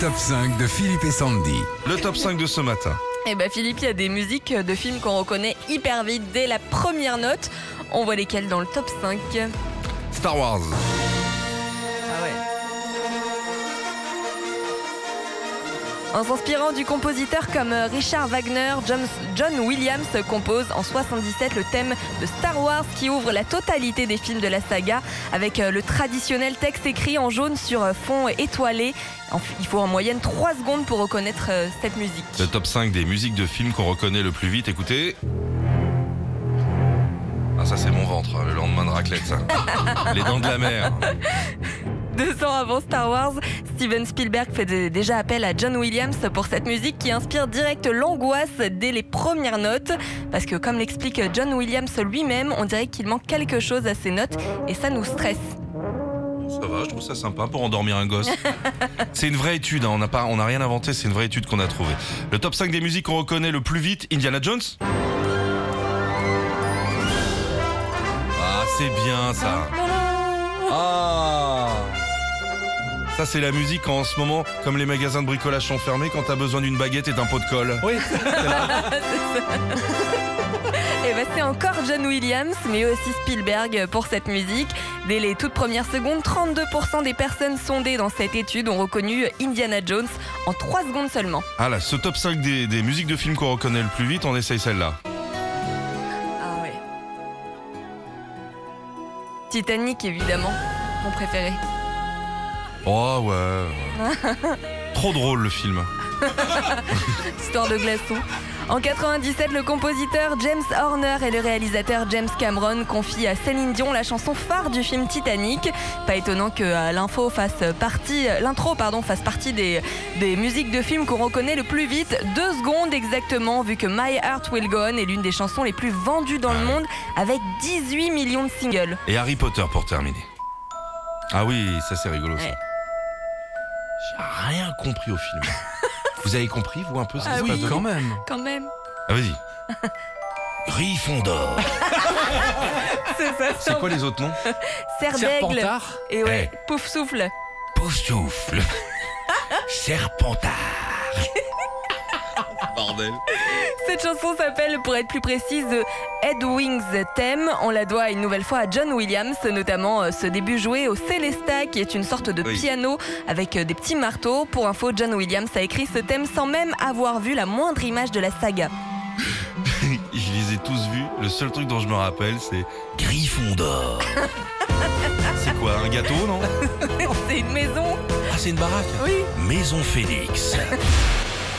top 5 de Philippe et Sandy. Le top 5 de ce matin. Eh ben Philippe, il y a des musiques de films qu'on reconnaît hyper vite dès la première note. On voit lesquelles dans le top 5. Star Wars. En s'inspirant du compositeur comme euh, Richard Wagner, John, Williams compose en 77 le thème de Star Wars qui ouvre la totalité des films de la saga avec euh, le traditionnel texte écrit en jaune sur euh, fond étoilé. Il faut en moyenne 3 secondes pour reconnaître cette musique. Le top 5 des musiques de films qu'on reconnaît le plus vite. Écoutez. Ah, ça, c'est mon ventre, le lendemain de raclette, ça. Les dents de la mer. Deux ans avant Star Wars, Steven Spielberg fait déjà appel à John Williams pour cette musique qui inspire direct l'angoisse dès les premières notes. Parce que comme l'explique John Williams lui-même, on dirait qu'il manque quelque chose à ses notes et ça nous stresse. Ça va, je trouve ça sympa pour endormir un gosse. C'est une vraie étude, hein, on n'a pas, on n'a rien inventé, c'est une vraie étude qu'on a trouvée. Le top 5 des musiques qu'on reconnaît le plus vite, Indiana Jones. Ah, c'est bien ça. Ah Ça, c'est la musique en ce moment, comme les magasins de bricolage sont fermés, quand t'as besoin d'une baguette et d'un pot de colle. Oui. Et bah c'est encore John Williams, mais aussi Spielberg pour cette musique. Dès les toutes premières secondes, 32% des personnes sondées dans cette étude ont reconnu Indiana Jones en 3 secondes seulement. Ah là, ce top 5 des, des musiques de films qu'on reconnaît le plus vite, on essaye celle-là. Ah ouais. Titanic évidemment, mon préféré. Oh ouais. Trop drôle le film. Histoire de glaçon. En 97, le compositeur James Horner et le réalisateur James Cameron confient à Céline Dion la chanson phare du film Titanic. Pas étonnant que euh, l'info fasse partie, euh, l'intro pardon, fasse partie des, des musiques de films qu'on reconnaît le plus vite. Deux secondes exactement, vu que My Heart Will Go On est l'une des chansons les plus vendues dans le monde, avec 18 millions de singles. Et Harry Potter pour terminer. Ah oui, ça c'est rigolo ça. J'ai rien compris au film. vous avez compris, vous, un peu ce qui Ah se oui. passe dedans Quand même. Quand même. Ah vas-y. Gryffondor. C'est ça. C'est quoi les autres noms Serre d'aigle. Serpentard. Et ouais, pouf souffle. Pouf-souffle. Serpentard. Bordel. Cette chanson s'appelle, pour être plus précise, Head Wings Theme. On la doit une nouvelle fois à John Williams, notamment euh, ce début joué au Celesta, qui est une sorte de Oui. piano avec euh, des petits marteaux. Pour info, John Williams a écrit ce thème sans même avoir vu la moindre image de la saga. Je les ai tous vus. Le seul truc dont je me rappelle, c'est Gryffondor. c'est quoi, un gâteau, non? C'est une maison Ah, c'est une baraque? Oui Maison Félix.